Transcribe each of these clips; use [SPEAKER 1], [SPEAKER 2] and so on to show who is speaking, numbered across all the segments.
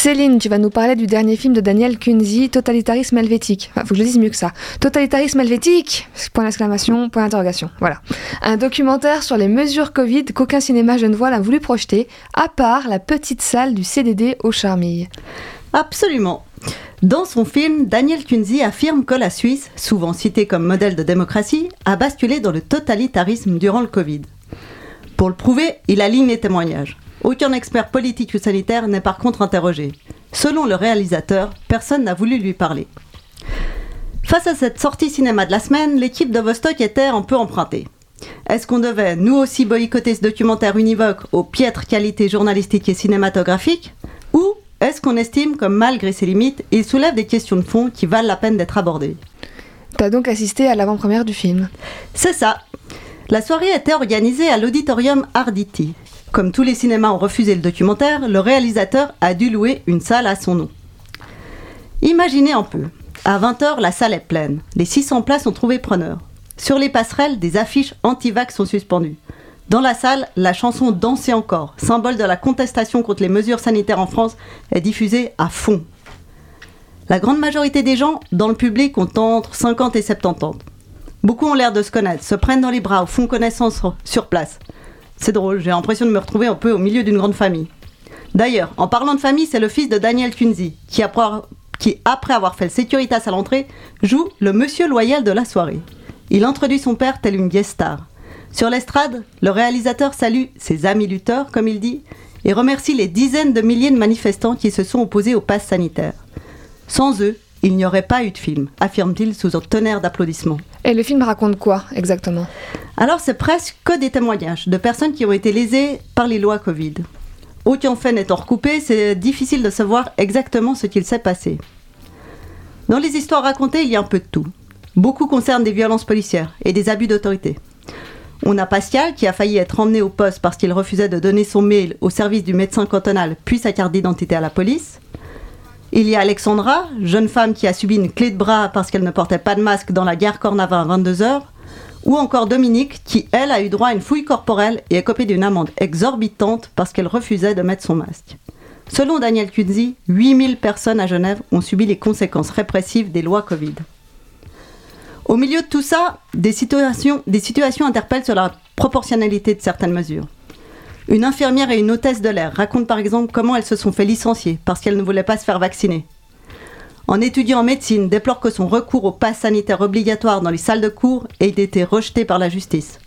[SPEAKER 1] Céline, tu vas nous parler du dernier film de Daniel Kunzi, Totalitarisme helvétique. Enfin, faut que je le dise mieux que ça. Totalitarisme helvétique Point d'exclamation, point d'interrogation. Voilà. Un documentaire sur les mesures Covid qu'aucun cinéma genevois n'a voulu projeter, à part la petite salle du CDD au Charmille.
[SPEAKER 2] Absolument. Dans son film, Daniel Kunzi affirme que la Suisse, souvent citée comme modèle de démocratie, a basculé dans le totalitarisme durant le Covid. Pour le prouver, il aligne les témoignages. Aucun expert politique ou sanitaire n'est par contre interrogé. Selon le réalisateur, personne n'a voulu lui parler. Face à cette sortie cinéma de la semaine, l'équipe de Vostok était un peu empruntée. Est-ce qu'on devait, nous aussi, boycotter ce documentaire univoque aux piètres qualités journalistiques et cinématographiques Ou est-ce qu'on estime que malgré ses limites, il soulève des questions de fond qui valent la peine d'être abordées?
[SPEAKER 1] T'as donc assisté à l'avant-première du film
[SPEAKER 2] C'est ça. La soirée était organisée à l'auditorium Arditi. Comme tous les cinémas ont refusé le documentaire, le réalisateur a dû louer une salle à son nom. Imaginez un peu. À 20h, la salle est pleine. Les 600 places ont trouvé preneur. Sur les passerelles, des affiches anti-vax sont suspendues. Dans la salle, la chanson Danser encore, symbole de la contestation contre les mesures sanitaires en France, est diffusée à fond. La grande majorité des gens dans le public ont entre 50 et 70 ans. Beaucoup ont l'air de se connaître, se prennent dans les bras ou font connaissance sur place. C'est drôle, j'ai l'impression de me retrouver un peu au milieu d'une grande famille. D'ailleurs, en parlant de famille, c'est le fils de Daniel Kunzi, qui après, avoir fait le Securitas à l'entrée, joue le monsieur loyal de la soirée. Il introduit son père tel une guest star. Sur l'estrade, le réalisateur salue ses amis lutteurs, comme il dit, et remercie les dizaines de milliers de manifestants qui se sont opposés au pass sanitaire. Sans eux, il n'y aurait pas eu de film, affirme-t-il sous un tonnerre d'applaudissements.
[SPEAKER 1] Et le film raconte quoi exactement?
[SPEAKER 2] Alors c'est presque que des témoignages de personnes qui ont été lésées par les lois Covid. Aucun fait n'étant recoupé, c'est difficile de savoir exactement ce qu'il s'est passé. Dans les histoires racontées, il y a un peu de tout. Beaucoup concernent des violences policières et des abus d'autorité. On a Pascal qui a failli être emmené au poste parce qu'il refusait de donner son mail au service du médecin cantonal puis sa carte d'identité à la police. Il y a Alexandra, jeune femme qui a subi une clé de bras parce qu'elle ne portait pas de masque dans la gare Cornavin à 22h. Ou encore Dominique, qui, elle, a eu droit à une fouille corporelle et a copé d'une amende exorbitante parce qu'elle refusait de mettre son masque. Selon Daniel Kunzi, 8000 personnes à Genève ont subi les conséquences répressives des lois Covid. Au milieu de tout ça, des situations interpellent sur la proportionnalité de certaines mesures. Une infirmière et une hôtesse de l'air racontent par exemple comment elles se sont fait licencier parce qu'elles ne voulaient pas se faire vacciner. Un étudiant en médecine déplore que son recours au pass sanitaire obligatoire dans les salles de cours ait été rejeté par la justice.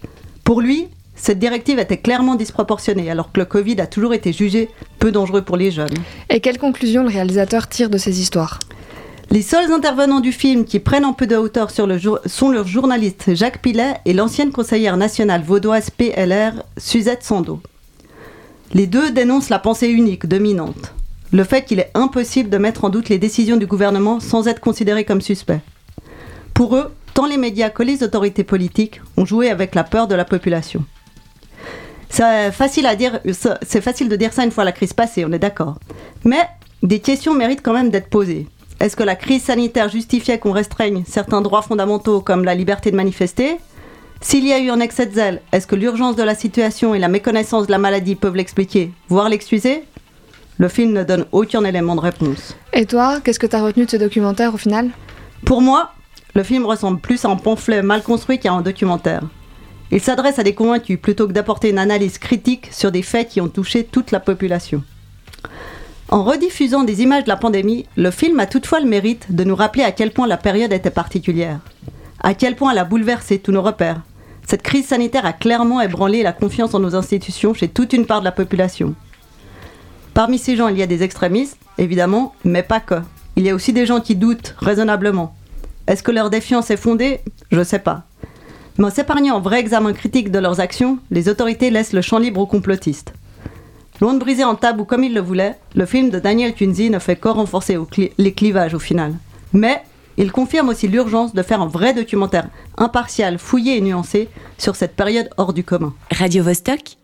[SPEAKER 2] Pour lui, cette directive était clairement disproportionnée alors que le Covid a toujours été jugé peu dangereux pour les jeunes.
[SPEAKER 1] Et quelle conclusion le réalisateur tire de ces histoires?
[SPEAKER 2] Les seuls intervenants du film qui prennent un peu de hauteur sur le sont le journaliste Jacques Pilet et l'ancienne conseillère nationale vaudoise PLR Suzette Sando. Les deux dénoncent la pensée unique, dominante. Le fait qu'il est impossible de mettre en doute les décisions du gouvernement sans être considéré comme suspect. Pour eux, tant les médias que les autorités politiques ont joué avec la peur de la population. C'est facile, de dire ça une fois la crise passée, on est d'accord. Mais des questions méritent quand même d'être posées. Est-ce que la crise sanitaire justifiait qu'on restreigne certains droits fondamentaux comme la liberté de manifester? S'il y a eu un excès de zèle, est-ce que l'urgence de la situation et la méconnaissance de la maladie peuvent l'expliquer, voire l'excuser? Le film ne donne aucun élément de réponse.
[SPEAKER 1] Et toi, qu'est-ce que tu as retenu de ce documentaire au final?
[SPEAKER 2] Pour moi, le film ressemble plus à un pamphlet mal construit qu'à un documentaire. Il s'adresse à des convaincus plutôt que d'apporter une analyse critique sur des faits qui ont touché toute la population. En rediffusant des images de la pandémie, le film a toutefois le mérite de nous rappeler à quel point la période était particulière, à quel point elle a bouleversé tous nos repères, cette crise sanitaire a clairement ébranlé la confiance en nos institutions chez toute une part de la population. Parmi ces gens, il y a des extrémistes, évidemment, mais pas que. Il y a aussi des gens qui doutent raisonnablement. Est-ce que leur défiance est fondée? Je ne sais pas. Mais en s'épargnant un vrai examen critique de leurs actions, les autorités laissent le champ libre aux complotistes. Loin de briser en tabou comme ils le voulaient, le film de Daniel Kunzi ne fait que renforcer les clivages au final. Il confirme aussi l'urgence de faire un vrai documentaire impartial, fouillé et nuancé sur cette période hors du commun.
[SPEAKER 3] Radio -Vostok